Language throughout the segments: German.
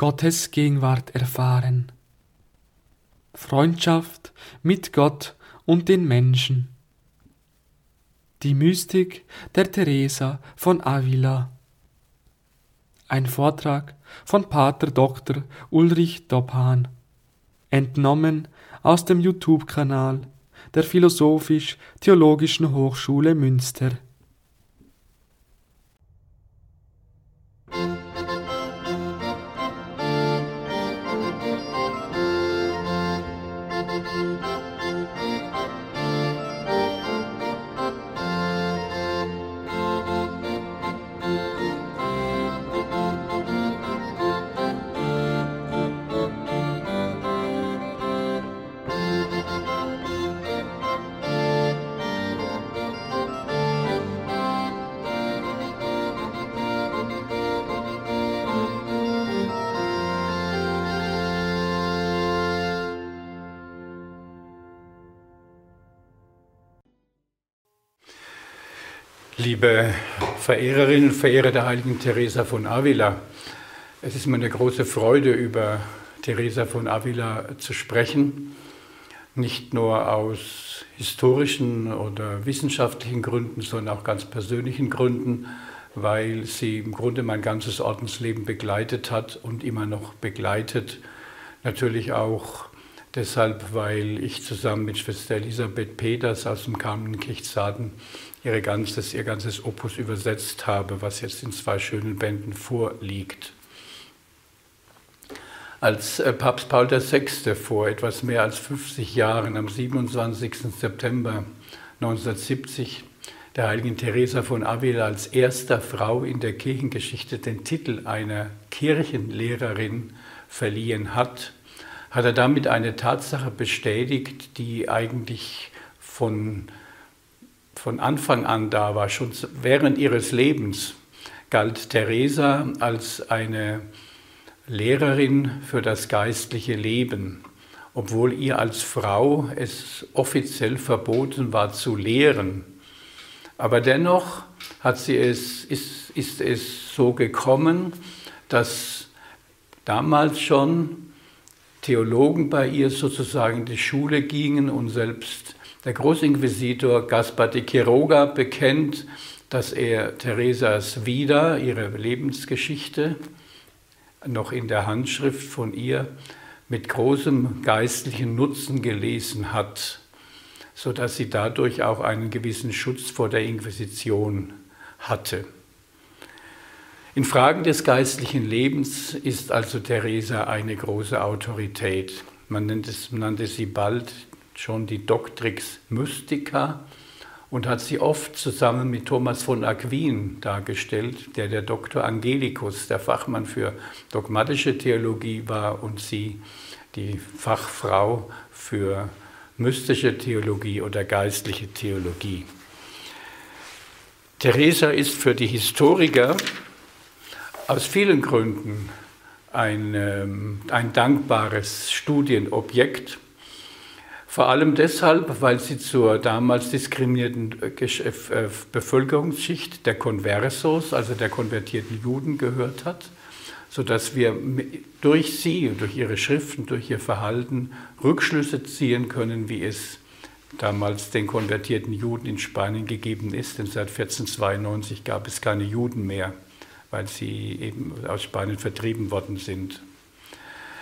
Gottes Gegenwart erfahren. Freundschaft mit Gott und den Menschen. Die Mystik der Teresa von Avila. Ein Vortrag von Pater Dr. Ulrich Dobhan. Entnommen aus dem YouTube-Kanal der Philosophisch-Theologischen Hochschule Münster. Verehrerinnen und Verehrer der heiligen Teresa von Avila, es ist mir eine große Freude, über Teresa von Avila zu sprechen. Nicht nur aus historischen oder wissenschaftlichen Gründen, sondern auch ganz persönlichen Gründen, weil sie im Grunde mein ganzes Ordensleben begleitet hat und immer noch begleitet. Natürlich auch deshalb, weil ich zusammen mit Schwester Elisabeth Peters aus dem Kamenkirchsaden ihre ganzes, ihr ganzes Opus übersetzt habe, was jetzt in zwei schönen Bänden vorliegt. Als äh, Papst Paul VI. vor etwas mehr als 50 Jahren, am 27. September 1970, der heiligen Teresa von Avila als erster Frau in der Kirchengeschichte den Titel einer Kirchenlehrerin verliehen hat, hat er damit eine Tatsache bestätigt, die eigentlich von von Anfang an da war, schon während ihres Lebens, galt Teresa als eine Lehrerin für das geistliche Leben, obwohl ihr als Frau es offiziell verboten war zu lehren. Aber dennoch hat sie es, ist, ist es so gekommen, dass damals schon Theologen bei ihr sozusagen in die Schule gingen und selbst der Großinquisitor Gaspar de Quiroga bekennt, dass er Theresas Vida, ihre Lebensgeschichte, noch in der Handschrift von ihr mit großem geistlichen Nutzen gelesen hat, sodass sie dadurch auch einen gewissen Schutz vor der Inquisition hatte. In Fragen des geistlichen Lebens ist also Theresa eine große Autorität. Man nannte sie bald schon die Doctrix Mystica und hat sie oft zusammen mit Thomas von Aquin dargestellt, der der Doktor Angelicus, der Fachmann für dogmatische Theologie war und sie die Fachfrau für mystische Theologie oder geistliche Theologie. Theresa ist für die Historiker aus vielen Gründen ein, ähm, ein dankbares Studienobjekt vor allem deshalb, weil sie zur damals diskriminierten äh, äh, Bevölkerungsschicht der Conversos, also der konvertierten Juden, gehört hat, sodass wir durch sie, durch ihre Schriften, durch ihr Verhalten Rückschlüsse ziehen können, wie es damals den konvertierten Juden in Spanien gegeben ist. Denn seit 1492 gab es keine Juden mehr, weil sie eben aus Spanien vertrieben worden sind.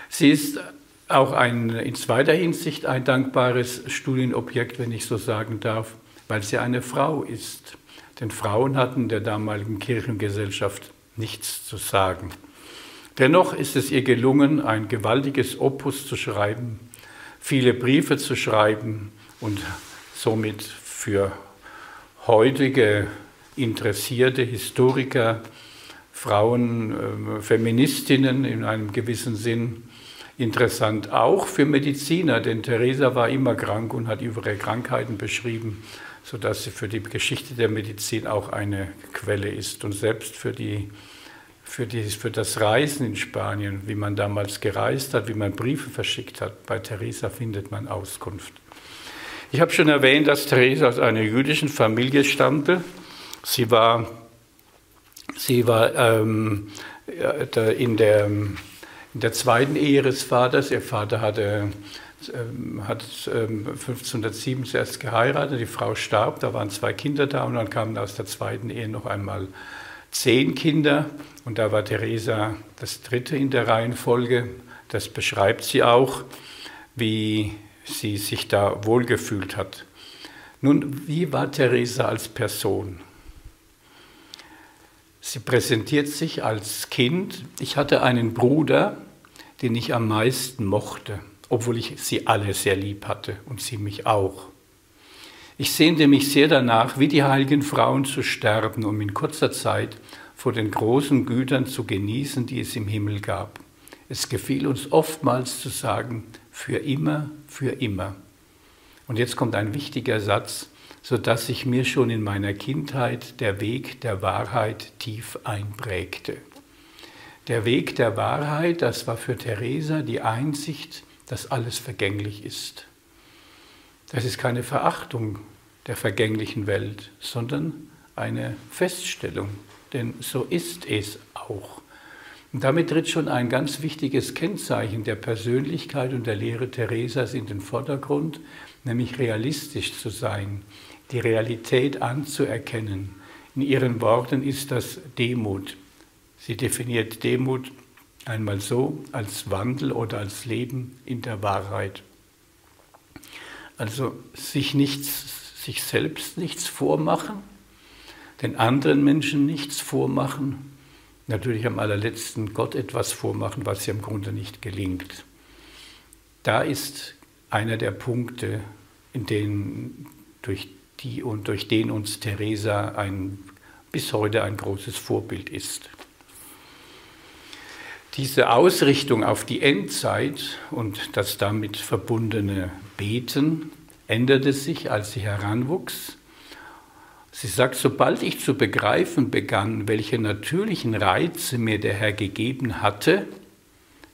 Sie ist auch ein, in zweiter Hinsicht ein dankbares Studienobjekt, wenn ich so sagen darf, weil sie eine Frau ist. Denn Frauen hatten der damaligen Kirchengesellschaft nichts zu sagen. Dennoch ist es ihr gelungen, ein gewaltiges Opus zu schreiben, viele Briefe zu schreiben und somit für heutige interessierte Historiker, Frauen, äh, Feministinnen in einem gewissen Sinn Interessant auch für Mediziner, denn Theresa war immer krank und hat ihre Krankheiten beschrieben, sodass sie für die Geschichte der Medizin auch eine Quelle ist. Und selbst für, die, für, die, für das Reisen in Spanien, wie man damals gereist hat, wie man Briefe verschickt hat, bei Theresa findet man Auskunft. Ich habe schon erwähnt, dass Theresa aus einer jüdischen Familie stammte. Sie war, sie war ähm, in der In der zweiten Ehe ihres Vaters, ihr Vater hatte, ähm, hat 1507 ähm, zuerst geheiratet, die Frau starb, da waren zwei Kinder da und dann kamen aus der zweiten Ehe noch einmal zehn Kinder und da war Theresa das dritte in der Reihenfolge. Das beschreibt sie auch, wie sie sich da wohlgefühlt hat. Nun, wie war Theresa als Person? Sie präsentiert sich als Kind. Ich hatte einen Bruder, den ich am meisten mochte, obwohl ich sie alle sehr lieb hatte und sie mich auch. Ich sehnte mich sehr danach, wie die heiligen Frauen zu sterben, um in kurzer Zeit vor den großen Gütern zu genießen, die es im Himmel gab. Es gefiel uns oftmals zu sagen, für immer, für immer. Und jetzt kommt ein wichtiger Satz, sodass sich mir schon in meiner Kindheit der Weg der Wahrheit tief einprägte. Der Weg der Wahrheit, das war für Theresa die Einsicht, dass alles vergänglich ist. Das ist keine Verachtung der vergänglichen Welt, sondern eine Feststellung, denn so ist es auch. Und damit tritt schon ein ganz wichtiges Kennzeichen der Persönlichkeit und der Lehre Theresas in den Vordergrund, nämlich realistisch zu sein, die Realität anzuerkennen. In ihren Worten ist das Demut. Sie definiert Demut einmal so als Wandel oder als Leben in der Wahrheit. Also sich nichts, sich selbst nichts vormachen, den anderen Menschen nichts vormachen, natürlich am allerletzten Gott etwas vormachen, was ja im Grunde nicht gelingt. Da ist einer der Punkte, in denen durch die und durch den uns Teresa ein, bis heute ein großes Vorbild ist. Diese Ausrichtung auf die Endzeit und das damit verbundene Beten änderte sich, als sie heranwuchs. Sie sagt, sobald ich zu begreifen begann, welche natürlichen Reize mir der Herr gegeben hatte,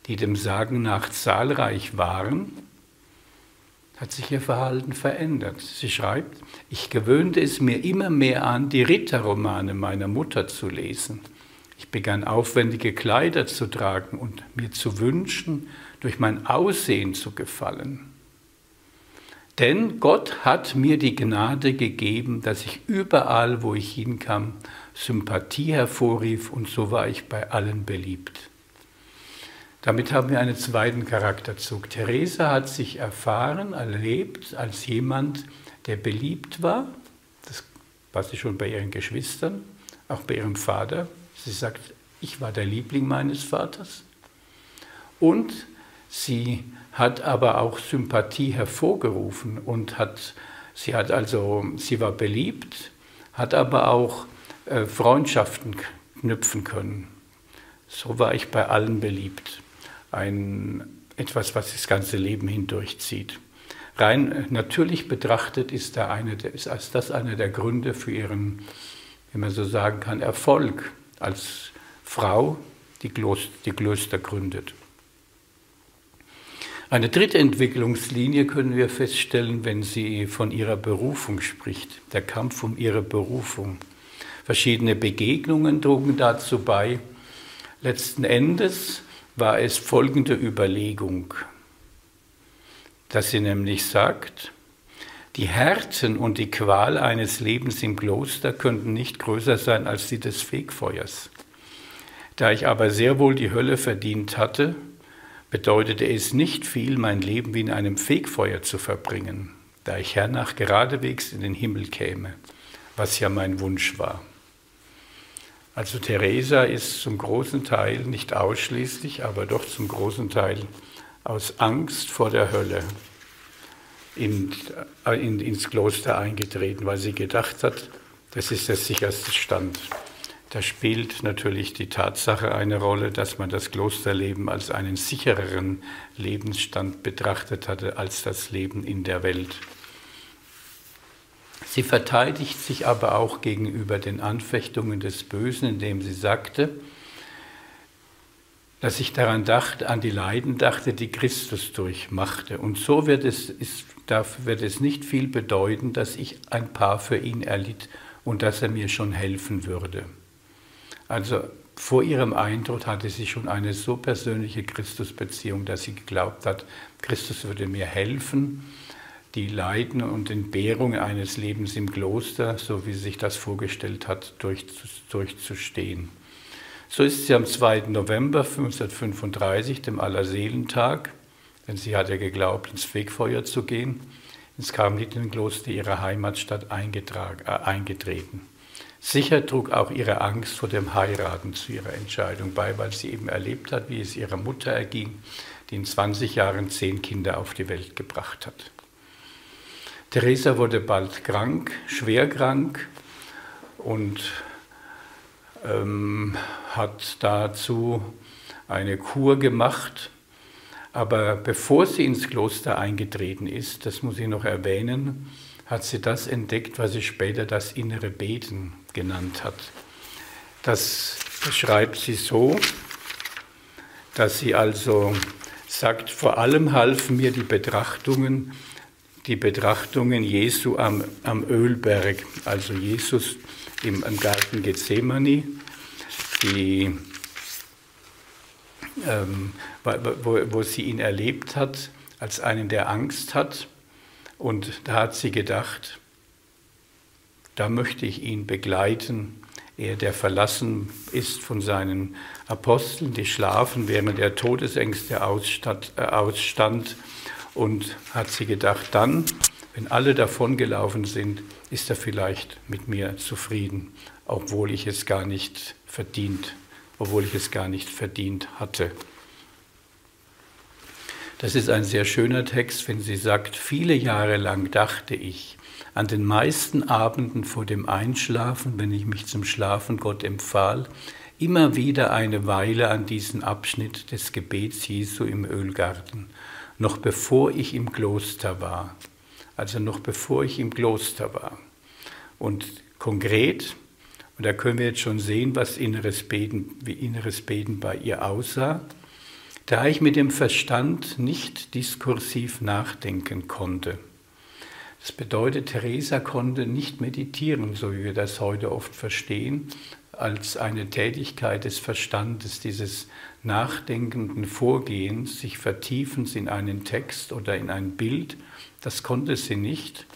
die dem Sagen nach zahlreich waren, hat sich ihr Verhalten verändert. Sie schreibt, ich gewöhnte es mir immer mehr an, die Ritterromane meiner Mutter zu lesen. Ich begann aufwendige Kleider zu tragen und mir zu wünschen, durch mein Aussehen zu gefallen. Denn Gott hat mir die Gnade gegeben, dass ich überall, wo ich hinkam, Sympathie hervorrief und so war ich bei allen beliebt. Damit haben wir einen zweiten Charakterzug. Theresa hat sich erfahren, erlebt als jemand, der beliebt war. Das war sie schon bei ihren Geschwistern, auch bei ihrem Vater. Sie sagt, ich war der Liebling meines Vaters. Und sie hat aber auch Sympathie hervorgerufen und hat, sie hat also, sie war beliebt, hat aber auch äh, Freundschaften knüpfen können. So war ich bei allen beliebt ein, etwas, was das ganze Leben hindurchzieht. Rein natürlich betrachtet ist, da eine, ist das einer der Gründe für ihren, wenn man so sagen kann, Erfolg als Frau, die Kloster, die Klöster gründet. Eine dritte Entwicklungslinie können wir feststellen, wenn sie von ihrer Berufung spricht, der Kampf um ihre Berufung. Verschiedene Begegnungen trugen dazu bei. Letzten Endes war es folgende Überlegung, dass sie nämlich sagt, die Härten und die Qual eines Lebens im Kloster könnten nicht größer sein als die des Fegfeuers. Da ich aber sehr wohl die Hölle verdient hatte, bedeutete es nicht viel, mein Leben wie in einem Fegfeuer zu verbringen, da ich hernach geradewegs in den Himmel käme, was ja mein Wunsch war. Also Teresa ist zum großen Teil, nicht ausschließlich, aber doch zum großen Teil aus Angst vor der Hölle in, in, ins Kloster eingetreten, weil sie gedacht hat, das ist der sicherste Stand. Da spielt natürlich die Tatsache eine Rolle, dass man das Klosterleben als einen sichereren Lebensstand betrachtet hatte als das Leben in der Welt. Sie verteidigt sich aber auch gegenüber den Anfechtungen des Bösen, indem sie sagte, dass ich daran dachte, an die Leiden dachte, die Christus durchmachte. Und so wird es, ist, dafür wird es nicht viel bedeuten, dass ich ein Paar für ihn erlitt und dass er mir schon helfen würde. Also vor ihrem Eintritt hatte sie schon eine so persönliche Christusbeziehung, dass sie geglaubt hat, Christus würde mir helfen, die Leiden und Entbehrungen eines Lebens im Kloster, so wie sie sich das vorgestellt hat, durchzustehen. So ist sie am 2. November 1535, dem Allerseelentag, denn sie hatte geglaubt, ins Fegfeuer zu gehen, ins Karmelitenkloster ihrer Heimatstadt äh, eingetreten. Sicher trug auch ihre Angst vor dem Heiraten zu ihrer Entscheidung bei, weil sie eben erlebt hat, wie es ihrer Mutter erging, die in 20 Jahren zehn Kinder auf die Welt gebracht hat. Theresa wurde bald krank, schwer krank und ähm, hat dazu eine Kur gemacht. Aber bevor sie ins Kloster eingetreten ist, das muss ich noch erwähnen, hat sie das entdeckt, was sie später das innere Beten genannt hat. Das beschreibt sie so, dass sie also sagt, vor allem halfen mir die Betrachtungen, die Betrachtungen Jesu am, am Ölberg, also Jesus im, im Garten Gethsemane, die, ähm, wo, wo sie ihn erlebt hat als einen, der Angst hat und da hat sie gedacht, da möchte ich ihn begleiten, er, der verlassen ist von seinen Aposteln, die schlafen, während der Todesängste äh, ausstand. Und hat sie gedacht, dann, wenn alle davongelaufen sind, ist er vielleicht mit mir zufrieden, obwohl ich es gar nicht verdient, obwohl ich es gar nicht verdient hatte. Das ist ein sehr schöner Text, wenn sie sagt, viele Jahre lang dachte ich, an den meisten Abenden vor dem Einschlafen, wenn ich mich zum Schlafen Gott empfahl, immer wieder eine Weile an diesen Abschnitt des Gebets Jesu im Ölgarten, noch bevor ich im Kloster war. Also noch bevor ich im Kloster war. Und konkret, und da können wir jetzt schon sehen, was inneres Beten, wie inneres Beten bei ihr aussah, da ich mit dem Verstand nicht diskursiv nachdenken konnte. Das bedeutet, Theresa konnte nicht meditieren, so wie wir das heute oft verstehen, als eine Tätigkeit des Verstandes, dieses nachdenkenden Vorgehens, sich Vertiefens in einen Text oder in ein Bild. Das konnte sie nicht.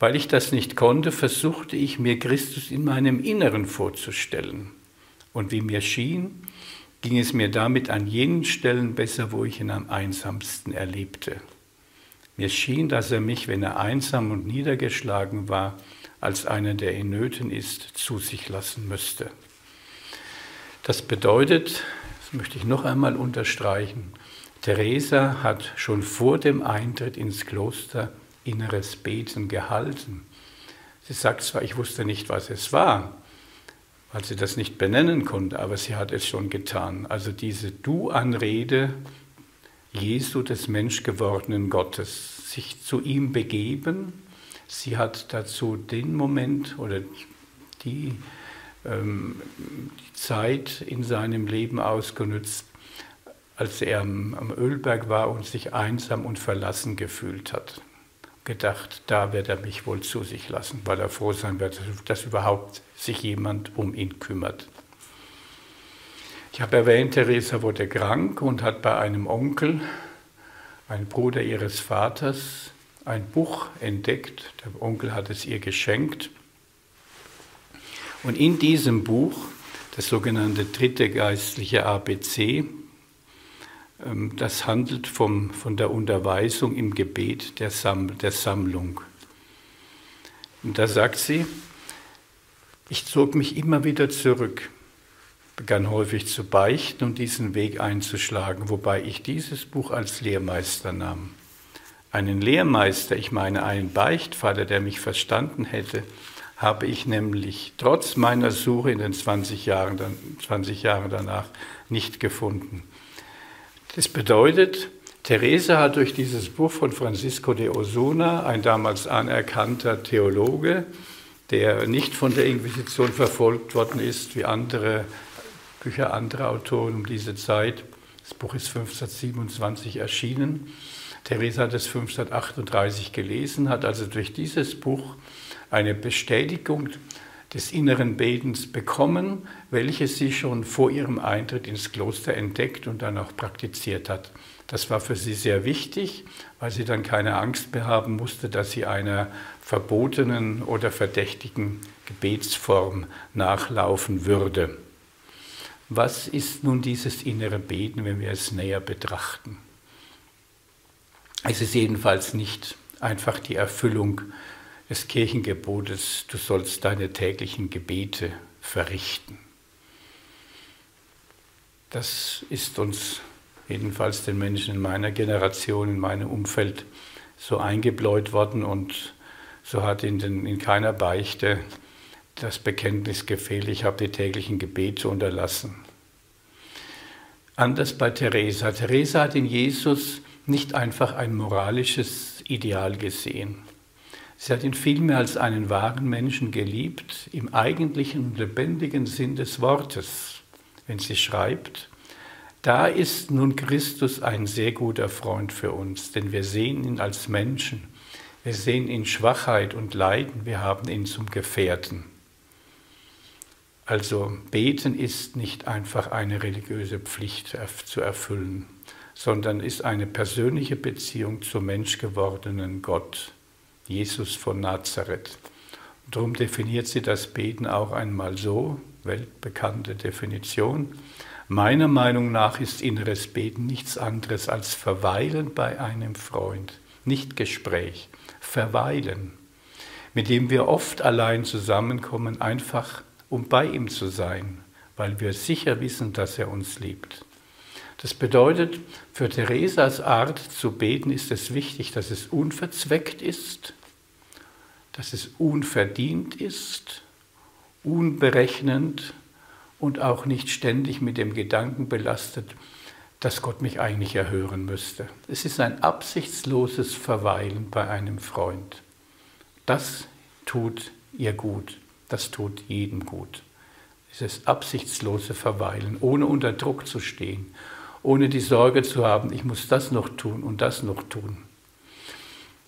Weil ich das nicht konnte, versuchte ich mir Christus in meinem Inneren vorzustellen. Und wie mir schien, ging es mir damit an jenen Stellen besser, wo ich ihn am einsamsten erlebte. Mir schien, dass er mich, wenn er einsam und niedergeschlagen war, als einer, der in Nöten ist, zu sich lassen müsste. Das bedeutet, das möchte ich noch einmal unterstreichen, Theresa hat schon vor dem Eintritt ins Kloster inneres Beten gehalten. Sie sagt zwar, ich wusste nicht, was es war, weil sie das nicht benennen konnte, aber sie hat es schon getan. Also diese Du-Anrede Jesu des menschgewordenen Gottes, sich zu ihm begeben. Sie hat dazu den Moment oder die, ähm, die Zeit in seinem Leben ausgenutzt, als er am, am Ölberg war und sich einsam und verlassen gefühlt hat gedacht, da wird er mich wohl zu sich lassen, weil er froh sein wird, dass überhaupt sich jemand um ihn kümmert. Ich habe erwähnt, Theresa wurde krank und hat bei einem Onkel, ein Bruder ihres Vaters, ein Buch entdeckt. Der Onkel hat es ihr geschenkt. Und in diesem Buch, das sogenannte dritte geistliche ABC, ähm, das handelt vom, von der Unterweisung im Gebet der, Sam, der Sammlung. Und da sagt sie, ich zog mich immer wieder zurück, begann häufig zu beichten und diesen Weg einzuschlagen, wobei ich dieses Buch als Lehrmeister nahm. Einen Lehrmeister, ich meine einen Beichtvater, der mich verstanden hätte, habe ich nämlich trotz meiner Suche in den 20 Jahren, 20 Jahren danach nicht gefunden. Das bedeutet, Theresa hat durch dieses Buch von Francisco de Osuna, ein damals anerkannter Theologe, der nicht von der Inquisition verfolgt worden ist, wie andere Bücher anderer Autoren um diese Zeit. Das Buch ist 1527 erschienen. Theresa hat es 1538 gelesen, hat also durch dieses Buch eine Bestätigung des inneren Betens bekommen, welches sie schon vor ihrem Eintritt ins Kloster entdeckt und dann auch praktiziert hat. Das war für sie sehr wichtig, weil sie dann keine Angst mehr haben musste, dass sie einer verbotenen oder verdächtigen Gebetsform nachlaufen würde. Was ist nun dieses innere Beten, wenn wir es näher betrachten? Es ist jedenfalls nicht einfach die Erfüllung des Kirchengebotes, du sollst deine täglichen Gebete verrichten. Das ist uns, jedenfalls den Menschen in meiner Generation, in meinem Umfeld, so eingebläut worden und so hat in, den, in keiner Beichte das Bekenntnis gefehlt, ich habe die täglichen Gebete unterlassen. Anders bei Teresa. Teresa hat in Jesus nicht einfach ein moralisches Ideal gesehen. Sie hat ihn vielmehr als einen wahren Menschen geliebt, im eigentlichen und lebendigen Sinn des Wortes, wenn sie schreibt, da ist nun Christus ein sehr guter Freund für uns, denn wir sehen ihn als Menschen, wir sehen ihn Schwachheit und Leiden, wir haben ihn zum Gefährten. Also beten ist nicht einfach eine religiöse Pflicht zu erfüllen sondern ist eine persönliche Beziehung zum menschgewordenen Gott, Jesus von Nazareth. Darum definiert sie das Beten auch einmal so, weltbekannte Definition. Meiner Meinung nach ist inneres Beten nichts anderes als Verweilen bei einem Freund, nicht Gespräch, Verweilen, mit dem wir oft allein zusammenkommen, einfach um bei ihm zu sein, weil wir sicher wissen, dass er uns liebt. Das bedeutet, für Theresas Art zu beten ist es wichtig, dass es unverzweckt ist, dass es unverdient ist, unberechnend und auch nicht ständig mit dem Gedanken belastet, dass Gott mich eigentlich erhören müsste. Es ist ein absichtsloses Verweilen bei einem Freund. Das tut ihr gut, das tut jedem gut. Dieses absichtslose Verweilen, ohne unter Druck zu stehen, ohne die Sorge zu haben, ich muss das noch tun und das noch tun.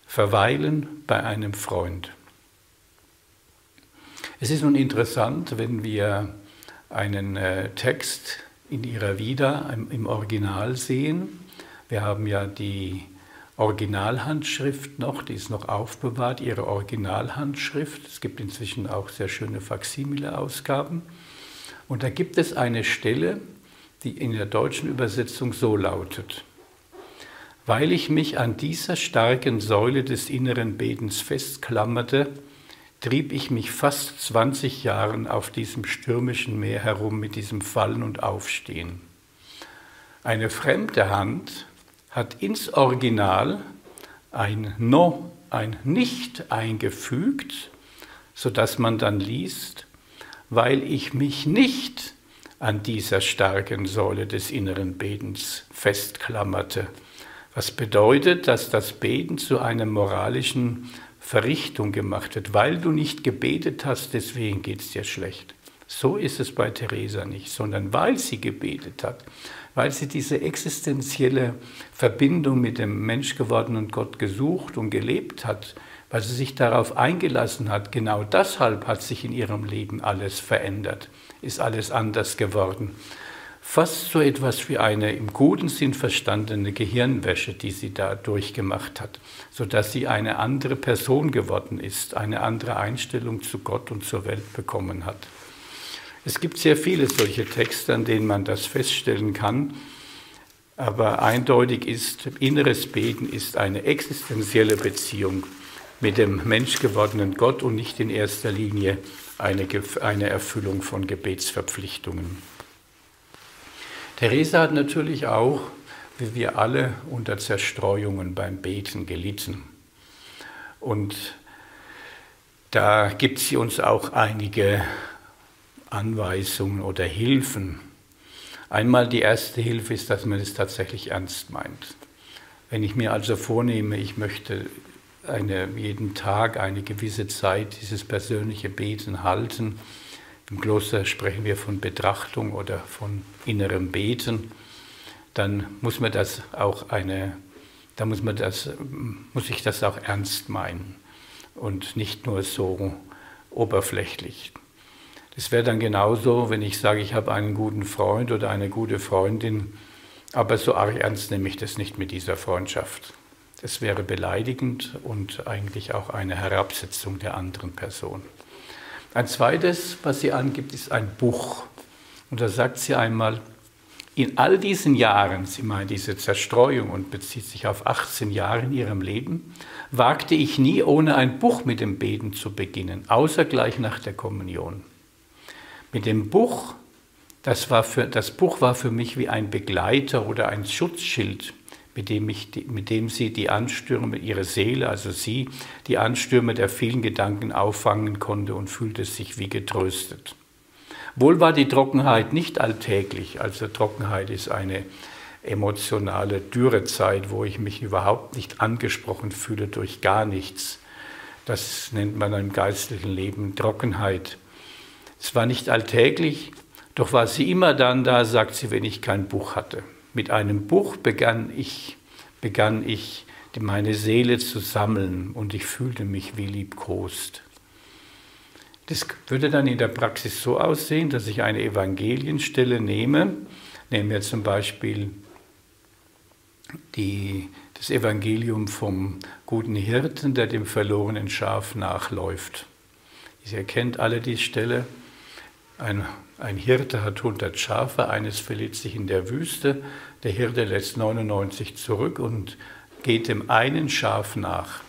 Verweilen bei einem Freund. Es ist nun interessant, wenn wir einen äh, Text in ihrer Vida im, Original sehen. Wir haben ja die Originalhandschrift noch, die ist noch aufbewahrt, ihre Originalhandschrift. Es gibt inzwischen auch sehr schöne Faximile-Ausgaben. Und da gibt es eine Stelle, die in der deutschen Übersetzung so lautet. Weil ich mich an dieser starken Säule des inneren Betens festklammerte, trieb ich mich fast 20 Jahren auf diesem stürmischen Meer herum mit diesem Fallen und Aufstehen. Eine fremde Hand hat ins Original ein No, ein Nicht eingefügt, sodass man dann liest, weil ich mich nicht an dieser starken Säule des inneren Betens festklammerte. Was bedeutet, dass das Beten zu einer moralischen Verrichtung gemacht wird. Weil du nicht gebetet hast, deswegen geht es dir schlecht. So ist es bei Teresa nicht, sondern weil sie gebetet hat, weil sie diese existenzielle Verbindung mit dem menschgewordenen Gott gesucht und gelebt hat, weil sie sich darauf eingelassen hat. Genau deshalb hat sich in ihrem Leben alles verändert ist alles anders geworden. Fast so etwas wie eine im guten Sinn verstandene Gehirnwäsche, die sie da durchgemacht hat, sodass sie eine andere Person geworden ist, eine andere Einstellung zu Gott und zur Welt bekommen hat. Es gibt sehr viele solche Texte, an denen man das feststellen kann, aber eindeutig ist, inneres Beten ist eine existenzielle Beziehung mit dem menschgewordenen Gott und nicht in erster Linie eine, eine Erfüllung von Gebetsverpflichtungen. Theresa hat natürlich auch, wie wir alle, unter Zerstreuungen beim Beten gelitten. Und da gibt sie uns auch einige Anweisungen oder Hilfen. Einmal die erste Hilfe ist, dass man es tatsächlich ernst meint. Wenn ich mir also vornehme, ich möchte eine, jeden Tag eine gewisse Zeit dieses persönliche Beten halten. Im Kloster sprechen wir von Betrachtung oder von innerem Beten. Dann muss man das auch eine, da muss man das, muss ich das auch ernst meinen und nicht nur so oberflächlich. Es wäre dann genauso, wenn ich sage, ich habe einen guten Freund oder eine gute Freundin, aber so arg ernst nehme ich das nicht mit dieser Freundschaft. Das wäre beleidigend und eigentlich auch eine Herabsetzung der anderen Person. Ein zweites, was sie angibt, ist ein Buch. Und da sagt sie einmal, in all diesen Jahren, sie meint diese Zerstreuung und bezieht sich auf 18 Jahre in ihrem Leben, wagte ich nie ohne ein Buch mit dem Beten zu beginnen, außer gleich nach der Kommunion. Mit dem Buch, das, war für, das Buch war für mich wie ein Begleiter oder ein Schutzschild, mit dem, ich, mit dem sie die Anstürme, ihre Seele, also sie, die Anstürme der vielen Gedanken auffangen konnte und fühlte sich wie getröstet. Wohl war die Trockenheit nicht alltäglich, also Trockenheit ist eine emotionale Dürrezeit, wo ich mich überhaupt nicht angesprochen fühle durch gar nichts. Das nennt man im geistlichen Leben Trockenheit. Es war nicht alltäglich, doch war sie immer dann da, sagt sie, wenn ich kein Buch hatte. Mit einem Buch begann ich, begann ich meine Seele zu sammeln und ich fühlte mich wie liebkost. Das würde dann in der Praxis so aussehen, dass ich eine Evangelienstelle nehme, nehmen wir zum Beispiel die, das Evangelium vom guten Hirten, der dem verlorenen Schaf nachläuft. Ihr kennt alle die Stelle. Ein, ein Hirte hat 100 Schafe, eines verliert sich in der Wüste. Der Hirte lässt 99 zurück und geht dem einen Schaf nach.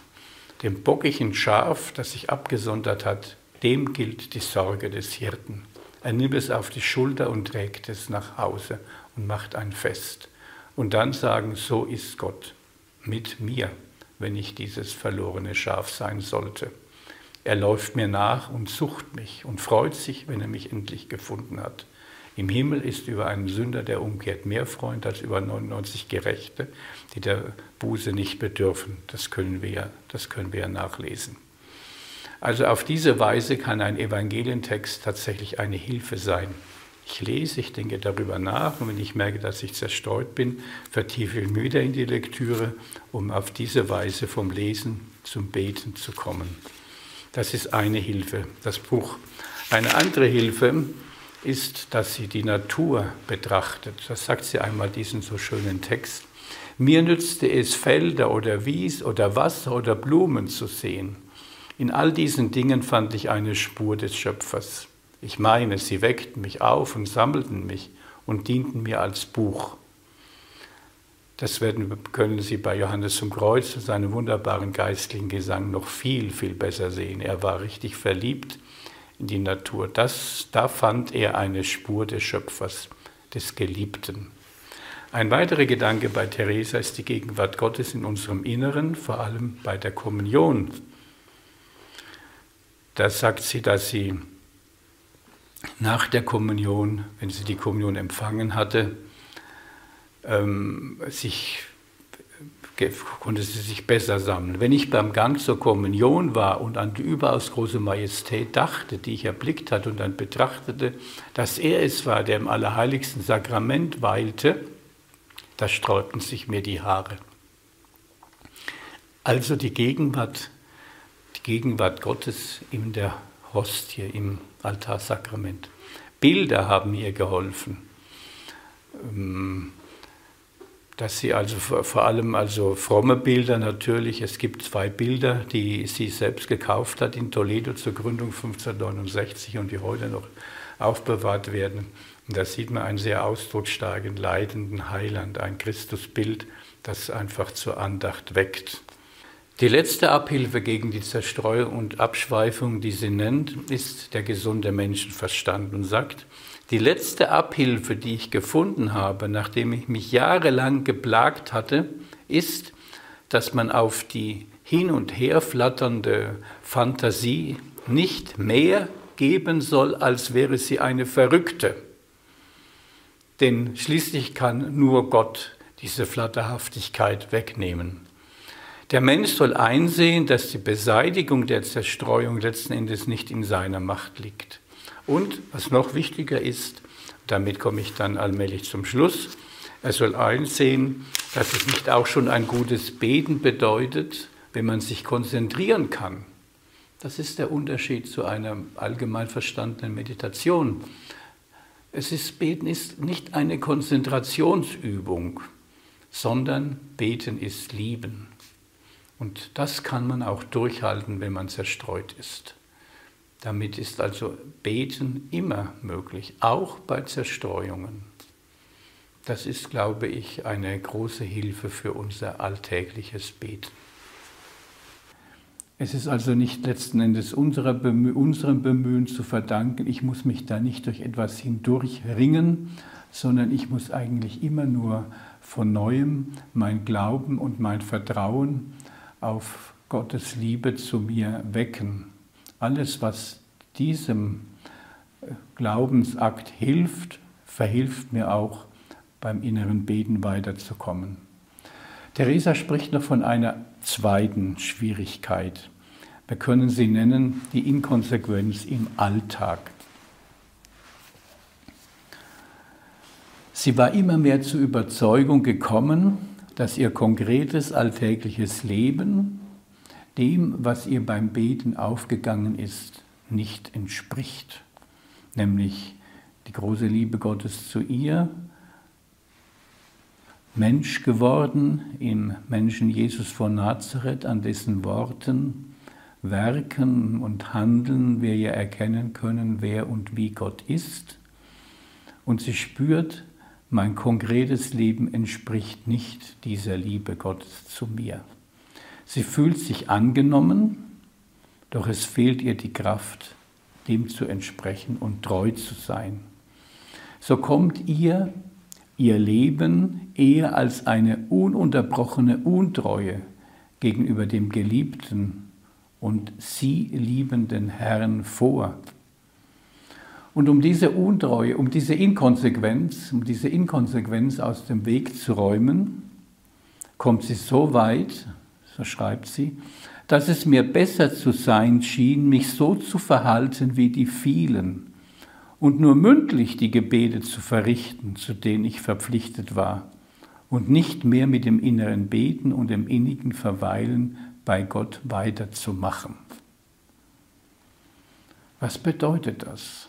Dem bockigen Schaf, das sich abgesondert hat, dem gilt die Sorge des Hirten. Er nimmt es auf die Schulter und trägt es nach Hause und macht ein Fest und dann sagen, so ist Gott mit mir, wenn ich dieses verlorene Schaf sein sollte. Er läuft mir nach und sucht mich und freut sich, wenn er mich endlich gefunden hat. Im Himmel ist über einen Sünder, der umkehrt, mehr Freund als über 99 Gerechte, die der Buße nicht bedürfen. Das können wir, das können wir nachlesen. Also auf diese Weise kann ein Evangelientext tatsächlich eine Hilfe sein. Ich lese, ich denke darüber nach und wenn ich merke, dass ich zerstreut bin, vertiefe ich mich wieder in die Lektüre, um auf diese Weise vom Lesen zum Beten zu kommen. Das ist eine Hilfe, das Buch. Eine andere Hilfe ist, dass sie die Natur betrachtet. Das sagt sie einmal diesen so schönen Text. Mir nützte es, Felder oder Wies oder Wasser oder Blumen zu sehen. In all diesen Dingen fand ich eine Spur des Schöpfers. Ich meine, sie weckten mich auf und sammelten mich und dienten mir als Buch. Das werden, können Sie bei Johannes zum Kreuz, seinem wunderbaren geistlichen Gesang, noch viel, viel besser sehen. Er war richtig verliebt in die Natur. Das, da fand er eine Spur des Schöpfers, des Geliebten. Ein weiterer Gedanke bei Theresa ist die Gegenwart Gottes in unserem Inneren, vor allem bei der Kommunion. Da sagt sie, dass sie nach der Kommunion, wenn sie die Kommunion empfangen hatte, ähm, sich, konnte sie sich besser sammeln. Wenn ich beim Gang zur Kommunion war und an die überaus große Majestät dachte, die ich erblickt hatte und dann betrachtete, dass er es war, der im allerheiligsten Sakrament weilte, da sträubten sich mir die Haare. Also die Gegenwart, die Gegenwart Gottes in der Hostie, im Altarsakrament. Bilder haben ihr geholfen, ähm, dass sie also vor allem also fromme Bilder natürlich. Es gibt zwei Bilder, die sie selbst gekauft hat in Toledo zur Gründung 1569 und die heute noch aufbewahrt werden. Und da sieht man einen sehr ausdrucksstarken, leidenden Heiland, ein Christusbild, das einfach zur Andacht weckt. Die letzte Abhilfe gegen die Zerstreuung und Abschweifung, die sie nennt, ist der gesunde Menschenverstand und sagt, die letzte Abhilfe, die ich gefunden habe, nachdem ich mich jahrelang geplagt hatte, ist, dass man auf die hin und her flatternde Fantasie nicht mehr geben soll, als wäre sie eine Verrückte. Denn schließlich kann nur Gott diese Flatterhaftigkeit wegnehmen. Der Mensch soll einsehen, dass die Beseitigung der Zerstreuung letzten Endes nicht in seiner Macht liegt. Und was noch wichtiger ist, damit komme ich dann allmählich zum Schluss, er soll einsehen, dass es nicht auch schon ein gutes Beten bedeutet, wenn man sich konzentrieren kann. Das ist der Unterschied zu einer allgemein verstandenen Meditation. Es ist, Beten ist nicht eine Konzentrationsübung, sondern Beten ist Lieben. Und das kann man auch durchhalten, wenn man zerstreut ist. Damit ist also Beten immer möglich, auch bei Zerstreuungen. Das ist, glaube ich, eine große Hilfe für unser alltägliches Beten. Es ist also nicht letzten Endes unserer Bemü unserem Bemühen zu verdanken, ich muss mich da nicht durch etwas hindurch ringen, sondern ich muss eigentlich immer nur von neuem mein Glauben und mein Vertrauen auf Gottes Liebe zu mir wecken. Alles, was diesem äh, Glaubensakt hilft, verhilft mir auch beim inneren Beten weiterzukommen. Theresa spricht noch von einer zweiten Schwierigkeit. Wir können sie nennen die Inkonsequenz im Alltag. Sie war immer mehr zur Überzeugung gekommen, dass ihr konkretes alltägliches Leben dem, was ihr beim Beten aufgegangen ist, nicht entspricht, nämlich die große Liebe Gottes zu ihr Mensch geworden im Menschen Jesus von Nazareth, an dessen Worten, Werken und Handeln wir ja erkennen können, wer und wie Gott ist. Und sie spürt, mein konkretes Leben entspricht nicht dieser Liebe Gottes zu mir. Sie fühlt sich angenommen, doch es fehlt ihr die Kraft, dem zu entsprechen und treu zu sein. So kommt ihr ihr Leben eher als eine ununterbrochene Untreue gegenüber dem geliebten und sie liebenden Herrn vor. Und um diese Untreue, um diese Inkonsequenz, um diese Inkonsequenz aus dem Weg zu räumen, kommt sie so weit, so schreibt sie, dass es mir besser zu sein schien, mich so zu verhalten wie die vielen, und nur mündlich die Gebete zu verrichten, zu denen ich verpflichtet war, und nicht mehr mit dem inneren Beten und dem innigen Verweilen bei Gott weiterzumachen. Was bedeutet das?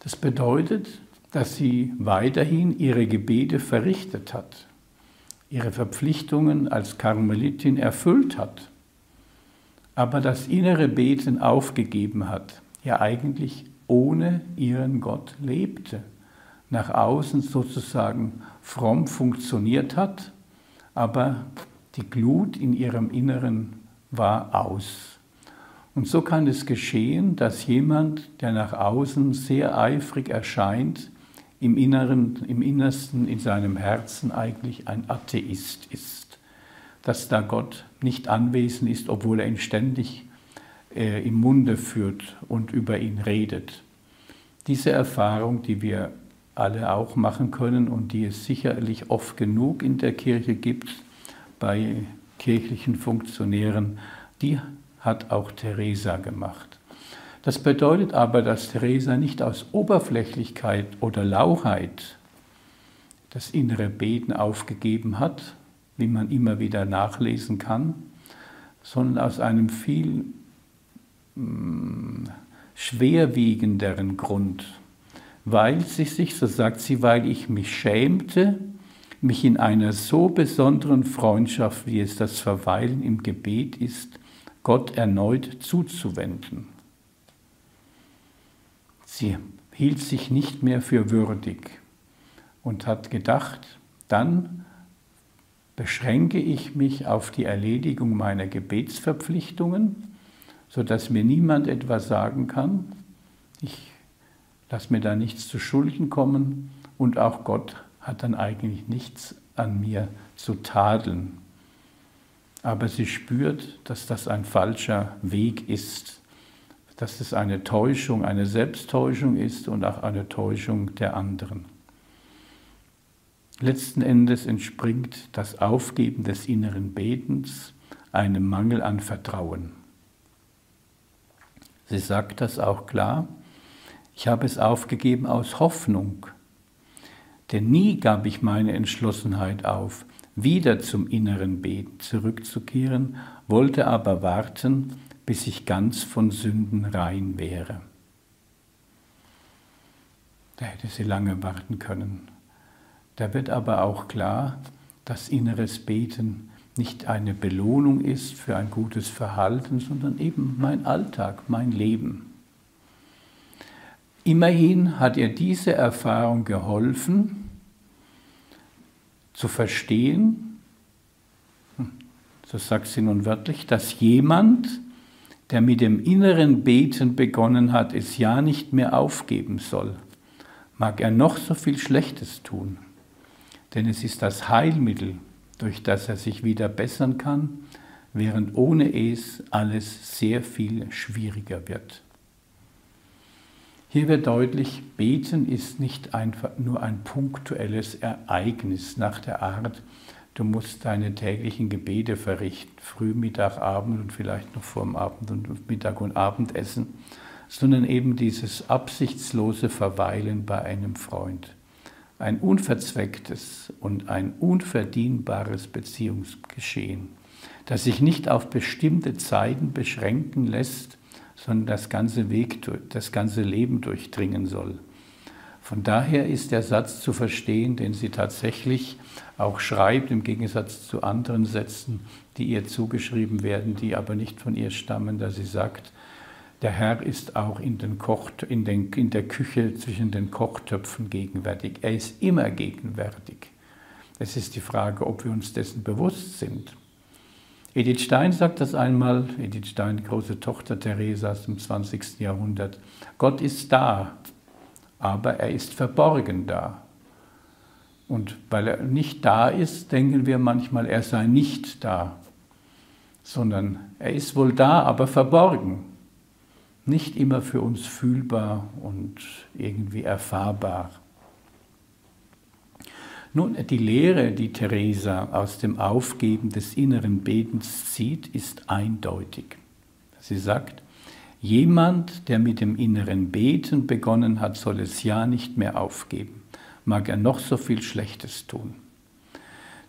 Das bedeutet, dass sie weiterhin ihre Gebete verrichtet hat, ihre Verpflichtungen als Karmelitin erfüllt hat, aber das innere Beten aufgegeben hat, ja eigentlich ohne ihren Gott lebte, nach außen sozusagen fromm funktioniert hat, aber die Glut in ihrem Inneren war aus. Und so kann es geschehen, dass jemand, der nach außen sehr eifrig erscheint, im Inneren, im Innersten, in seinem Herzen eigentlich ein Atheist ist. Dass da Gott nicht anwesend ist, obwohl er ihn ständig äh, im Munde führt und über ihn redet. Diese Erfahrung, die wir alle auch machen können und die es sicherlich oft genug in der Kirche gibt, bei kirchlichen Funktionären, die hat auch Teresa gemacht. Das bedeutet aber, dass Teresa nicht aus Oberflächlichkeit oder Lauheit das innere Beten aufgegeben hat, wie man immer wieder nachlesen kann, sondern aus einem viel mm, schwerwiegenderen Grund, weil sie sich, so sagt sie, weil ich mich schämte, mich in einer so besonderen Freundschaft, wie es das Verweilen im Gebet ist, Gott erneut zuzuwenden. Sie hielt sich nicht mehr für würdig und hat gedacht, dann beschränke ich mich auf die Erledigung meiner Gebetsverpflichtungen sodass mir niemand etwas sagen kann. Ich lasse mir da nichts zu Schulden kommen und auch Gott hat dann eigentlich nichts an mir zu tadeln. Aber sie spürt, dass das ein falscher Weg ist, dass es eine Täuschung, eine Selbsttäuschung ist und auch eine Täuschung der anderen. Letzten Endes entspringt das Aufgeben des inneren Betens einem Mangel an Vertrauen. Sie sagt das auch klar. Ich habe es aufgegeben aus Hoffnung. Denn nie gab ich meine Entschlossenheit auf, wieder zum inneren Beten zurückzukehren, wollte aber warten, bis ich ganz von Sünden rein wäre. Da hätte sie lange warten können. Da wird aber auch klar, dass inneres Beten nicht eine Belohnung ist für ein gutes Verhalten, sondern eben mein Alltag, mein Leben. Immerhin hat ihr diese Erfahrung geholfen, zu verstehen, hm, so sagt sie nun wörtlich, dass jemand, der mit dem inneren Beten begonnen hat, es ja nicht mehr aufgeben soll, mag er noch so viel Schlechtes tun. Denn es ist das Heilmittel, durch das er sich wieder bessern kann, während ohne es alles sehr viel schwieriger wird. Hier wird deutlich, beten ist nicht einfach nur ein punktuelles Ereignis nach der Art, du musst deine täglichen Gebete verrichten, früh, Mittag, Abend und vielleicht noch vor dem Abend und Mittag und Abendessen, sondern eben dieses absichtslose Verweilen bei einem Freund. Ein unverzwecktes und ein unverdienbares Beziehungsgeschehen, das sich nicht auf bestimmte Zeiten beschränken lässt, sondern das ganze, Weg, das ganze Leben durchdringen soll. Von daher ist der Satz zu verstehen, den sie tatsächlich auch schreibt, im Gegensatz zu anderen Sätzen, die ihr zugeschrieben werden, die aber nicht von ihr stammen, dass sie sagt, der Herr ist auch in, den Koch, in, den, in der Küche zwischen den Kochtöpfen gegenwärtig. Er ist immer gegenwärtig. Es ist die Frage, ob wir uns dessen bewusst sind. Edith Stein sagt das einmal, Edith Stein, große Tochter Theresas im 20. Jahrhundert. Gott ist da, aber er ist verborgen da. Und weil er nicht da ist, denken wir manchmal, er sei nicht da, sondern er ist wohl da, aber verborgen. Nicht immer für uns fühlbar und irgendwie erfahrbar. Nun, die Lehre, die Theresa aus dem Aufgeben des inneren Betens zieht, ist eindeutig. Sie sagt, jemand, der mit dem inneren Beten begonnen hat, soll es ja nicht mehr aufgeben, mag er noch so viel Schlechtes tun.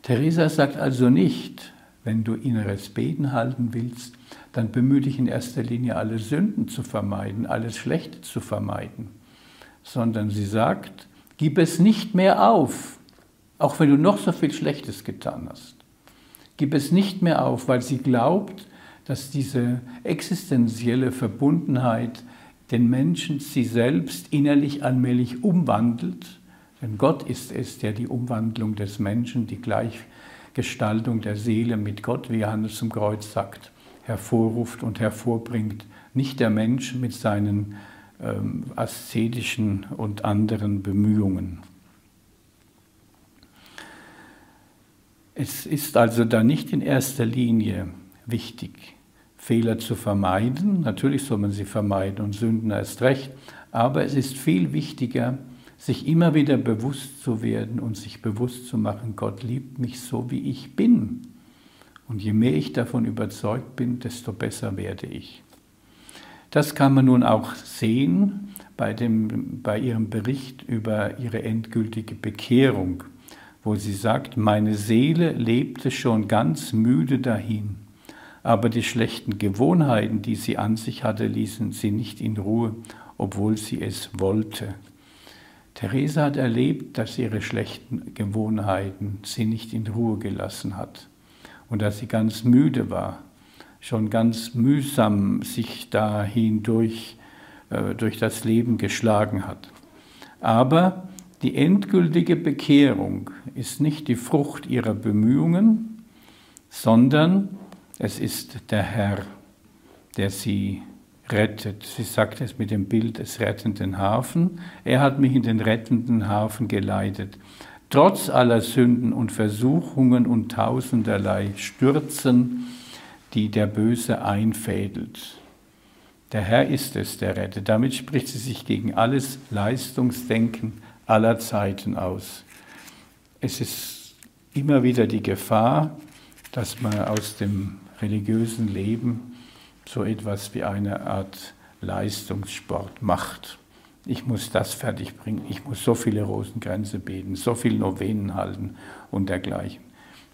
Theresa sagt also nicht, wenn du inneres Beten halten willst, dann bemühe dich in erster Linie, alle Sünden zu vermeiden, alles Schlechte zu vermeiden, sondern sie sagt, gib es nicht mehr auf, auch wenn du noch so viel Schlechtes getan hast. Gib es nicht mehr auf, weil sie glaubt, dass diese existenzielle Verbundenheit den Menschen sie selbst innerlich allmählich umwandelt. Denn Gott ist es, der die Umwandlung des Menschen, die Gleichgestaltung der Seele mit Gott, wie Johannes zum Kreuz sagt, hervorruft und hervorbringt. Nicht der Mensch mit seinen ähm, aszetischen und anderen Bemühungen. Es ist also da nicht in erster Linie wichtig, Fehler zu vermeiden. Natürlich soll man sie vermeiden und Sünden erst recht. Aber es ist viel wichtiger, sich immer wieder bewusst zu werden und sich bewusst zu machen, Gott liebt mich so, wie ich bin. Und je mehr ich davon überzeugt bin, desto besser werde ich. Das kann man nun auch sehen bei, dem, bei ihrem Bericht über ihre endgültige Bekehrung wo sie sagt, meine Seele lebte schon ganz müde dahin, aber die schlechten Gewohnheiten, die sie an sich hatte, ließen sie nicht in Ruhe, obwohl sie es wollte. Theresa hat erlebt, dass ihre schlechten Gewohnheiten sie nicht in Ruhe gelassen hat und dass sie ganz müde war, schon ganz mühsam sich dahin durch, äh, durch das Leben geschlagen hat. Aber die endgültige Bekehrung ist nicht die Frucht ihrer Bemühungen, sondern es ist der Herr, der sie rettet. Sie sagt es mit dem Bild des rettenden Hafen. Er hat mich in den rettenden Hafen geleitet. Trotz aller Sünden und Versuchungen und tausenderlei Stürzen, die der Böse einfädelt. Der Herr ist es, der rettet. Damit spricht sie sich gegen alles Leistungsdenken aller Zeiten aus. Es ist immer wieder die Gefahr, dass man aus dem religiösen Leben so etwas wie eine Art Leistungssport macht. Ich muss das fertigbringen, ich muss so viele Rosenkränze beten, so viele Novenen halten und dergleichen.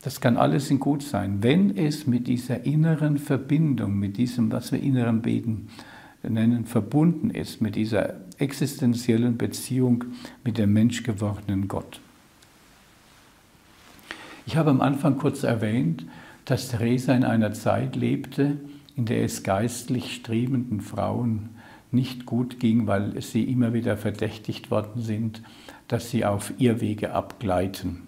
Das kann alles in gut sein, wenn es mit dieser inneren Verbindung, mit diesem, was wir inneren Beten nennen, verbunden ist, mit dieser existenziellen Beziehung mit dem menschgewordenen Gott. Ich habe am Anfang kurz erwähnt, dass Theresa in einer Zeit lebte, in der es geistlich strebenden Frauen nicht gut ging, weil sie immer wieder verdächtigt worden sind, dass sie auf Irrwege abgleiten.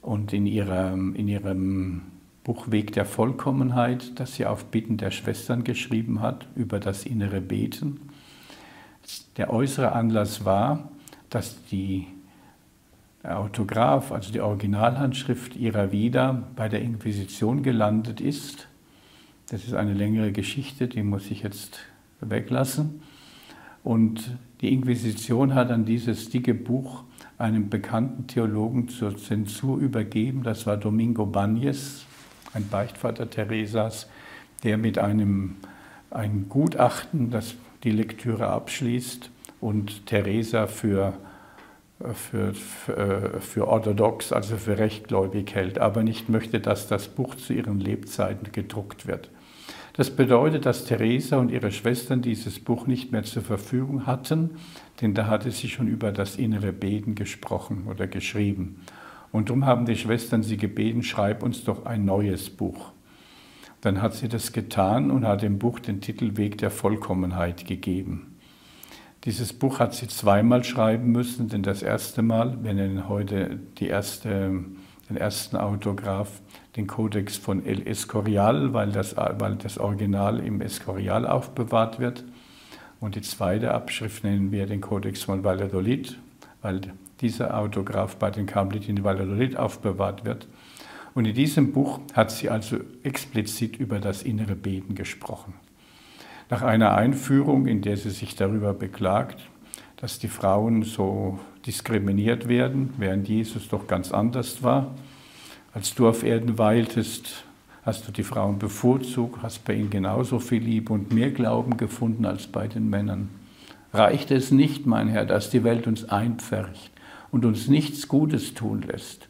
Und in ihrem, in ihrem Buch Weg der Vollkommenheit, das sie auf Bitten der Schwestern geschrieben hat, über das innere Beten. Der äußere Anlass war, dass die Autograph, also die Originalhandschrift ihrer Vida bei der Inquisition gelandet ist. Das ist eine längere Geschichte, die muss ich jetzt weglassen. Und die Inquisition hat dann dieses dicke Buch einem bekannten Theologen zur Zensur übergeben. Das war Domingo Bañez, ein Beichtvater Theresas, der mit einem ein Gutachten, das die Lektüre abschließt und Theresa für, für, für, für orthodox, also für rechtgläubig hält, aber nicht möchte, dass das Buch zu ihren Lebzeiten gedruckt wird. Das bedeutet, dass Theresa und ihre Schwestern dieses Buch nicht mehr zur Verfügung hatten, denn da hatte sie schon über das innere Beten gesprochen oder geschrieben. Und darum haben die Schwestern sie gebeten, schreib uns doch ein neues Buch. Dann hat sie das getan und hat dem Buch den Titel Weg der Vollkommenheit gegeben. Dieses Buch hat sie zweimal schreiben müssen, denn das erste Mal, wir nennen heute die erste, den ersten Autograph, den Kodex von El Escorial, weil das, weil das Original im Escorial aufbewahrt wird. Und die zweite Abschrift nennen wir den Kodex von Valladolid, weil dieser Autograph bei den Karmeliten in Valladolid aufbewahrt wird. Und in diesem Buch hat sie also explizit über das innere Beten gesprochen. Nach einer Einführung, in der sie sich darüber beklagt, dass die Frauen so diskriminiert werden, während Jesus doch ganz anders war, als du auf Erden weiltest, hast du die Frauen bevorzugt, hast bei ihnen genauso viel Liebe und mehr Glauben gefunden als bei den Männern. Reicht es nicht, mein Herr, dass die Welt uns einpfercht und uns nichts Gutes tun lässt?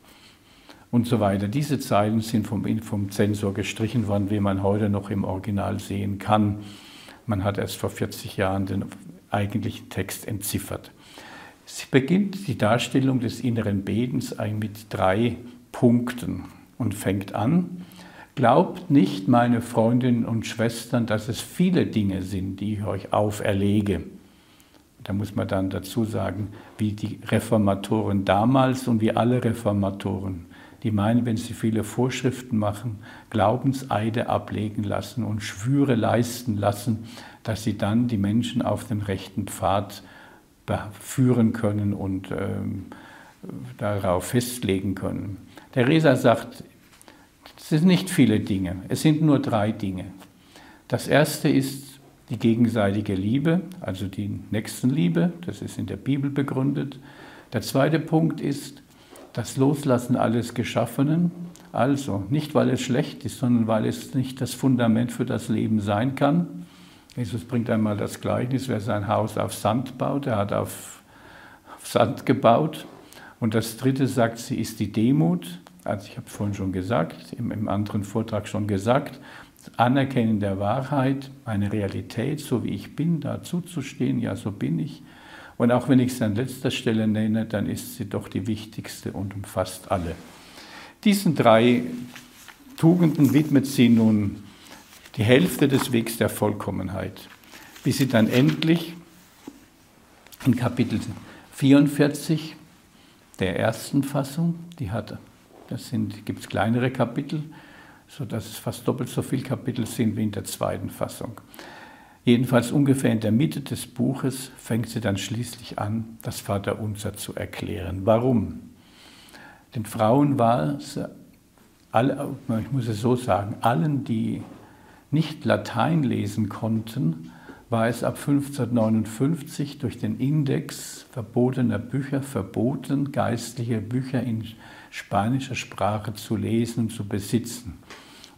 Und so weiter. Diese Zeilen sind vom, vom Zensor gestrichen worden, wie man heute noch im Original sehen kann. Man hat erst vor 40 Jahren den eigentlichen Text entziffert. Sie beginnt die Darstellung des inneren Betens mit drei Punkten und fängt an. Glaubt nicht, meine Freundinnen und Schwestern, dass es viele Dinge sind, die ich euch auferlege. Da muss man dann dazu sagen, wie die Reformatoren damals und wie alle Reformatoren, die meinen, wenn sie viele Vorschriften machen, Glaubenseide ablegen lassen und Schwüre leisten lassen, dass sie dann die Menschen auf den rechten Pfad führen können und ähm, darauf festlegen können. Theresa sagt, es sind nicht viele Dinge, es sind nur drei Dinge. Das erste ist die gegenseitige Liebe, also die Nächstenliebe, das ist in der Bibel begründet. Der zweite Punkt ist das Loslassen alles Geschaffenen, also nicht weil es schlecht ist, sondern weil es nicht das Fundament für das Leben sein kann. Jesus bringt einmal das Gleichnis, wer sein Haus auf Sand baut, er hat auf, auf Sand gebaut. Und das dritte sagt sie, ist die Demut. Also ich habe vorhin schon gesagt, im, im anderen Vortrag schon gesagt, Anerkennen der Wahrheit, meine Realität, so wie ich bin, dazu zu stehen, ja, so bin ich. Und auch wenn ich sie an letzter Stelle nenne, dann ist sie doch die wichtigste und umfasst alle. Diesen drei Tugenden widmet sie nun die Hälfte des Wegs der Vollkommenheit, bis sie dann endlich in Kapitel 44 der ersten Fassung, die hat, das gibt es kleinere Kapitel, sodass es fast doppelt so viele Kapitel sind wie in der zweiten Fassung. Jedenfalls ungefähr in der Mitte des Buches fängt sie dann schließlich an, das Vaterunser zu erklären. Warum? Den Frauen war es, alle, ich muss es so sagen, allen, die nicht Latein lesen konnten, war es ab 1559 durch den Index verbotener Bücher verboten, geistliche Bücher in spanischer Sprache zu lesen und zu besitzen.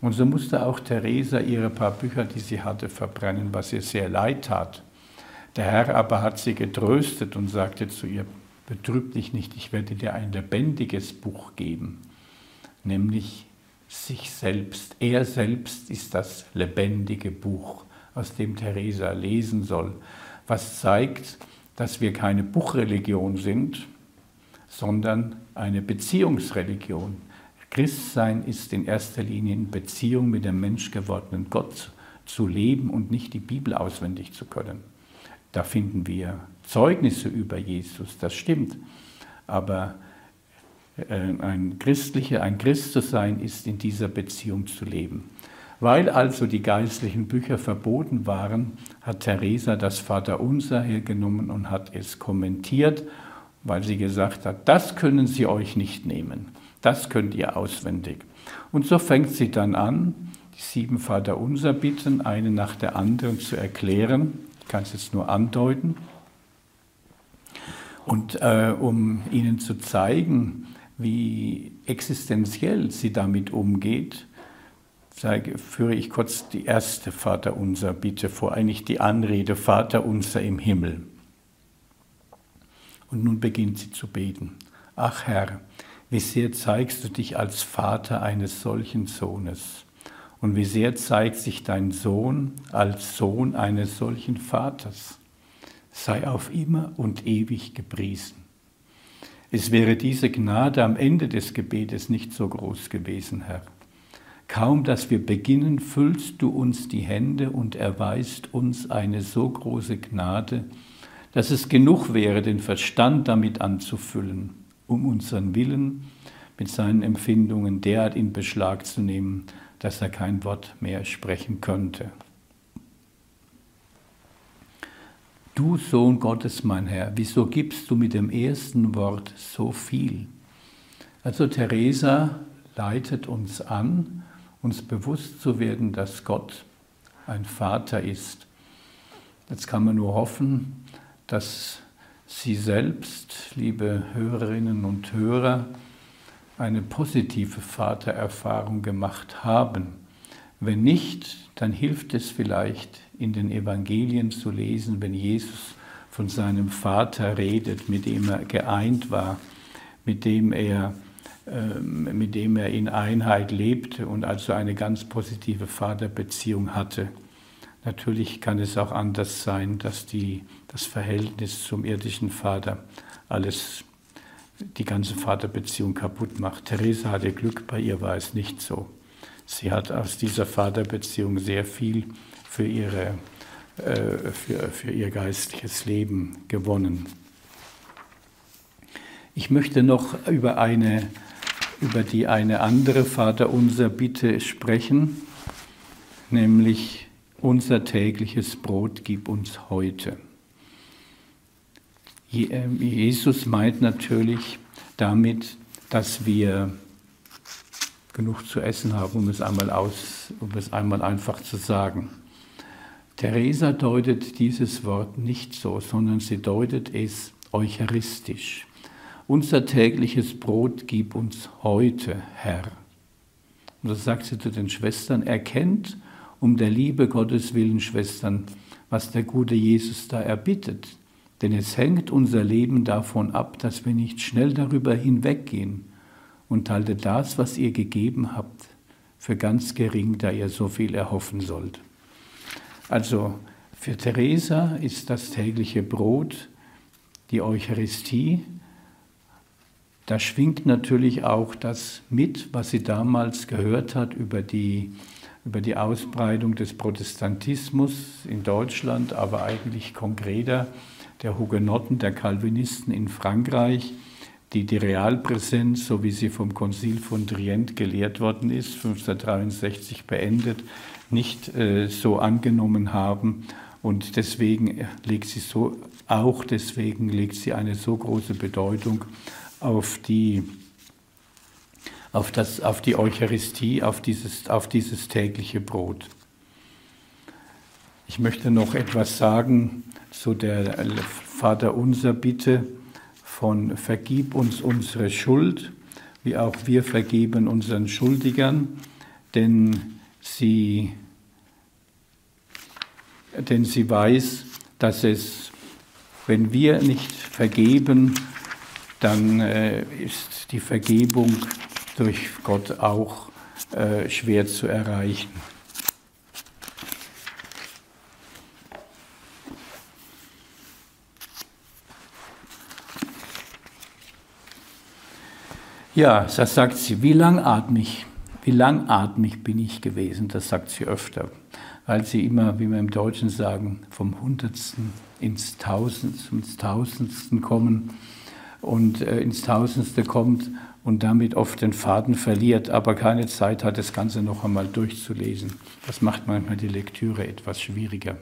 Und so musste auch Theresa ihre paar Bücher, die sie hatte, verbrennen, was ihr sehr leid tat. Der Herr aber hat sie getröstet und sagte zu ihr, betrüb dich nicht, ich werde dir ein lebendiges Buch geben. nämlich sich selbst. Er selbst ist das lebendige Buch, aus dem Theresa lesen soll, was zeigt, dass wir keine Buchreligion sind, sondern eine Beziehungsreligion. Christsein ist in erster Linie in Beziehung mit dem menschgewordenen Gott zu leben und nicht die Bibel auswendig zu können. Da finden wir Zeugnisse über Jesus, das stimmt. Aber äh, ein Christlicher, ein Christ zu sein, ist in dieser Beziehung zu leben. Weil also die geistlichen Bücher verboten waren, hat Theresa das Vaterunser hergenommen und hat es kommentiert, weil sie gesagt hat, das können Sie euch nicht nehmen, das könnt ihr auswendig. Und so fängt sie dann an, die sieben Vaterunser bitten, eine nach der anderen zu erklären. Ich kann es jetzt nur andeuten. Und äh, um Ihnen zu zeigen, wie existenziell sie damit umgeht, sage, führe ich kurz die erste Vaterunser Bitte vor, eigentlich die Anrede Vaterunser im Himmel. Und nun beginnt sie zu beten. Ach Herr, wie sehr zeigst du dich als Vater eines solchen Sohnes und wie sehr zeigt sich dein Sohn als Sohn eines solchen Vaters. Sei auf immer und ewig gepriesen. Es wäre diese Gnade am Ende des Gebetes nicht so groß gewesen, Herr. Kaum dass wir beginnen, füllst du uns die Hände und erweist uns eine so große Gnade, dass es genug wäre, den Verstand damit anzufüllen, um unseren Willen mit seinen Empfindungen derart in Beschlag zu nehmen, dass er kein Wort mehr sprechen könnte. Du Sohn Gottes, mein Herr, wieso gibst du mit dem ersten Wort so viel? Also Teresa leitet uns an, uns bewusst zu werden, dass Gott ein Vater ist. Jetzt kann man nur hoffen, dass Sie selbst, liebe Hörerinnen und Hörer, eine positive Vatererfahrung gemacht haben. Wenn nicht, dann hilft es vielleicht in den Evangelien zu lesen, wenn Jesus von seinem Vater redet, mit dem er geeint war, mit dem er, äh, mit dem er in Einheit lebte und also eine ganz positive Vaterbeziehung hatte. Natürlich kann es auch anders sein, dass die, das Verhältnis zum irdischen Vater alles, die ganze Vaterbeziehung kaputt macht. Theresa hatte Glück, bei ihr war es nicht so. Sie hat aus dieser Vaterbeziehung sehr viel für, ihre, äh, für, für ihr geistliches Leben gewonnen. Ich möchte noch über, eine, über die eine andere Vaterunser Bitte sprechen, nämlich unser tägliches Brot gib uns heute. Ähm, Jesus meint natürlich damit, dass wir genug zu essen haben, um es einmal, aus, um es einmal einfach zu sagen. Theresa deutet dieses Wort nicht so, sondern sie deutet es eucharistisch. Unser tägliches Brot gib uns heute, Herr. Und das sagt sie zu den Schwestern, erkennt um der Liebe Gottes willen, Schwestern, was der gute Jesus da erbittet. Denn es hängt unser Leben davon ab, dass wir nicht schnell darüber hinweggehen und halte das, was ihr gegeben habt, für ganz gering, da ihr so viel erhoffen sollt. Also für Teresa ist das tägliche Brot die Eucharistie. Da schwingt natürlich auch das mit, was sie damals gehört hat über die über die Ausbreitung des Protestantismus in Deutschland, aber eigentlich konkreter der Hugenotten, der Calvinisten in Frankreich, die die Realpräsenz, so wie sie vom Konzil von Trient gelehrt worden ist, 1563 beendet, nicht äh, so angenommen haben. Und deswegen legt sie so, auch deswegen legt sie eine so große Bedeutung auf die auf, das, auf die Eucharistie, auf dieses, auf dieses tägliche Brot. Ich möchte noch etwas sagen zu der Vaterunser Bitte von Vergib uns unsere Schuld, wie auch wir vergeben unseren Schuldigern, denn sie, denn sie weiß, dass es, wenn wir nicht vergeben, dann äh, ist die Vergebung durch Gott auch äh, schwer zu erreichen. Ja, das sagt sie, wie langatmig, wie langatmig bin ich gewesen, das sagt sie öfter, weil sie immer, wie wir im Deutschen sagen, vom Hundertsten ins Tausendste, ins Tausendsten kommen und äh, ins Tausendste kommt und damit oft den Faden verliert, aber keine Zeit hat, das Ganze noch einmal durchzulesen. Das macht manchmal die Lektüre etwas schwieriger.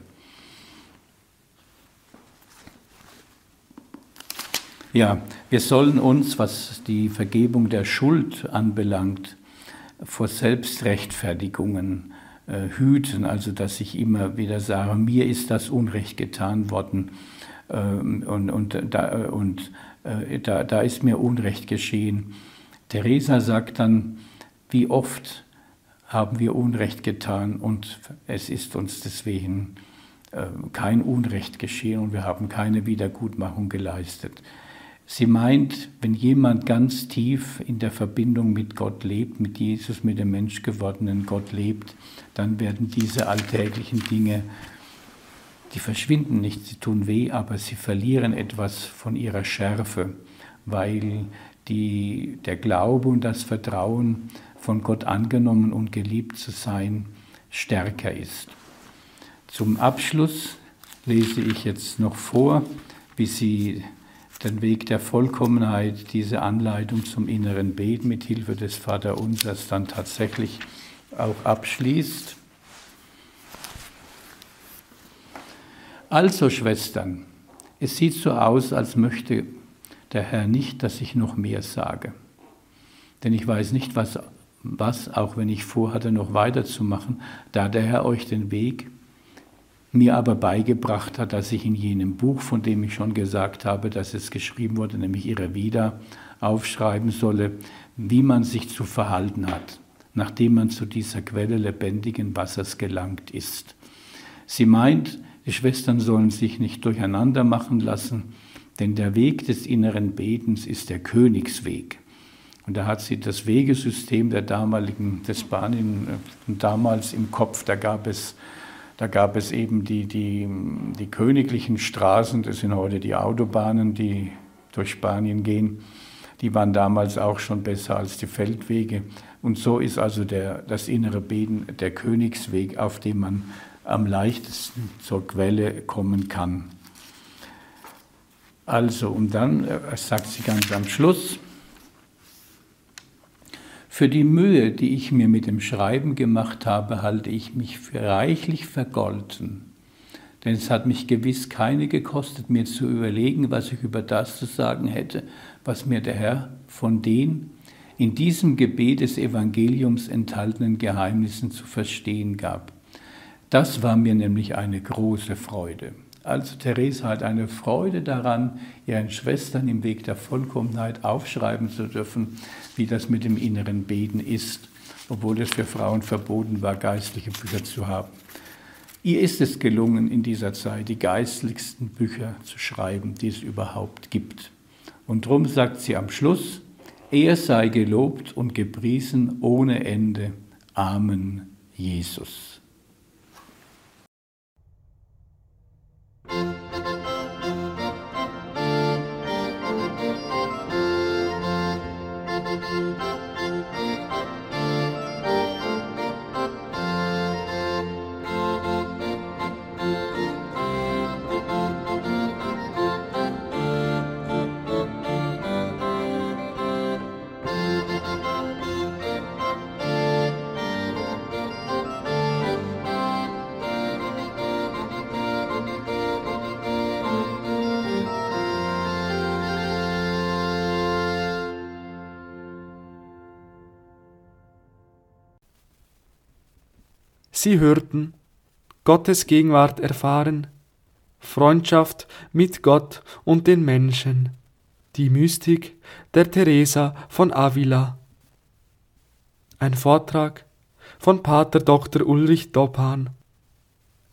Ja, wir sollen uns, was die Vergebung der Schuld anbelangt, vor Selbstrechtfertigungen äh, hüten, also dass ich immer wieder sage, mir ist das Unrecht getan worden ähm, und, und, da, und äh, da, da ist mir Unrecht geschehen. Theresa sagt dann, wie oft haben wir Unrecht getan und es ist uns deswegen äh, kein Unrecht geschehen und wir haben keine Wiedergutmachung geleistet. Sie meint, wenn jemand ganz tief in der Verbindung mit Gott lebt, mit Jesus, mit dem menschgewordenen Gott lebt, dann werden diese alltäglichen Dinge, die verschwinden nicht, sie tun weh, aber sie verlieren etwas von ihrer Schärfe, weil die, der Glaube und das Vertrauen von Gott angenommen und geliebt zu sein stärker ist. Zum Abschluss lese ich jetzt noch vor, wie sie den Weg der Vollkommenheit, diese Anleitung zum inneren Beten mit Hilfe des Vaterunsers dann tatsächlich auch abschließt. Also Schwestern, es sieht so aus, als möchte der Herr nicht, dass ich noch mehr sage. Denn ich weiß nicht, was, was auch wenn ich vorhatte, noch weiterzumachen, da der Herr euch den Weg mir aber beigebracht hat, dass ich in jenem Buch, von dem ich schon gesagt habe, dass es geschrieben wurde, nämlich ihre Wieder, aufschreiben solle, wie man sich zu verhalten hat, nachdem man zu dieser Quelle lebendigen Wassers gelangt ist. Sie meint, die Schwestern sollen sich nicht durcheinander machen lassen, denn der Weg des inneren Betens ist der Königsweg. Und da hat sie das Wegesystem der damaligen, des Spanien äh, damals im Kopf. Da gab es da gab es eben die, die, die königlichen Straßen, das sind heute die Autobahnen, die durch Spanien gehen. Die waren damals auch schon besser als die Feldwege. Und so ist also der, das innere Beten der Königsweg, auf dem man am leichtesten zur Quelle kommen kann. Also, und dann äh, sagt sie ganz am Schluss, für die Mühe, die ich mir mit dem Schreiben gemacht habe, halte ich mich für reichlich vergolten. Denn es hat mich gewiss keine gekostet, mir zu überlegen, was ich über das zu sagen hätte, was mir der Herr von den in diesem Gebet des Evangeliums enthaltenen Geheimnissen zu verstehen gab. Das war mir nämlich eine große Freude. Also Therese hat eine Freude daran, ihren Schwestern im Weg der Vollkommenheit aufschreiben zu dürfen, wie das mit dem inneren Beten ist, obwohl es für Frauen verboten war, geistliche Bücher zu haben. Ihr ist es gelungen, in dieser Zeit die geistlichsten Bücher zu schreiben, die es überhaupt gibt. Und darum sagt sie am Schluss, er sei gelobt und gepriesen ohne Ende. Amen, Jesus. Sie hörten Gottes Gegenwart erfahren, Freundschaft mit Gott und den Menschen, die Mystik der Teresa von Avila. Ein Vortrag von Pater Dr. Ulrich Dobhan,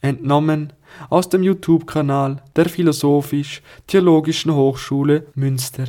entnommen aus dem YouTube-Kanal der Philosophisch-Theologischen Hochschule Münster.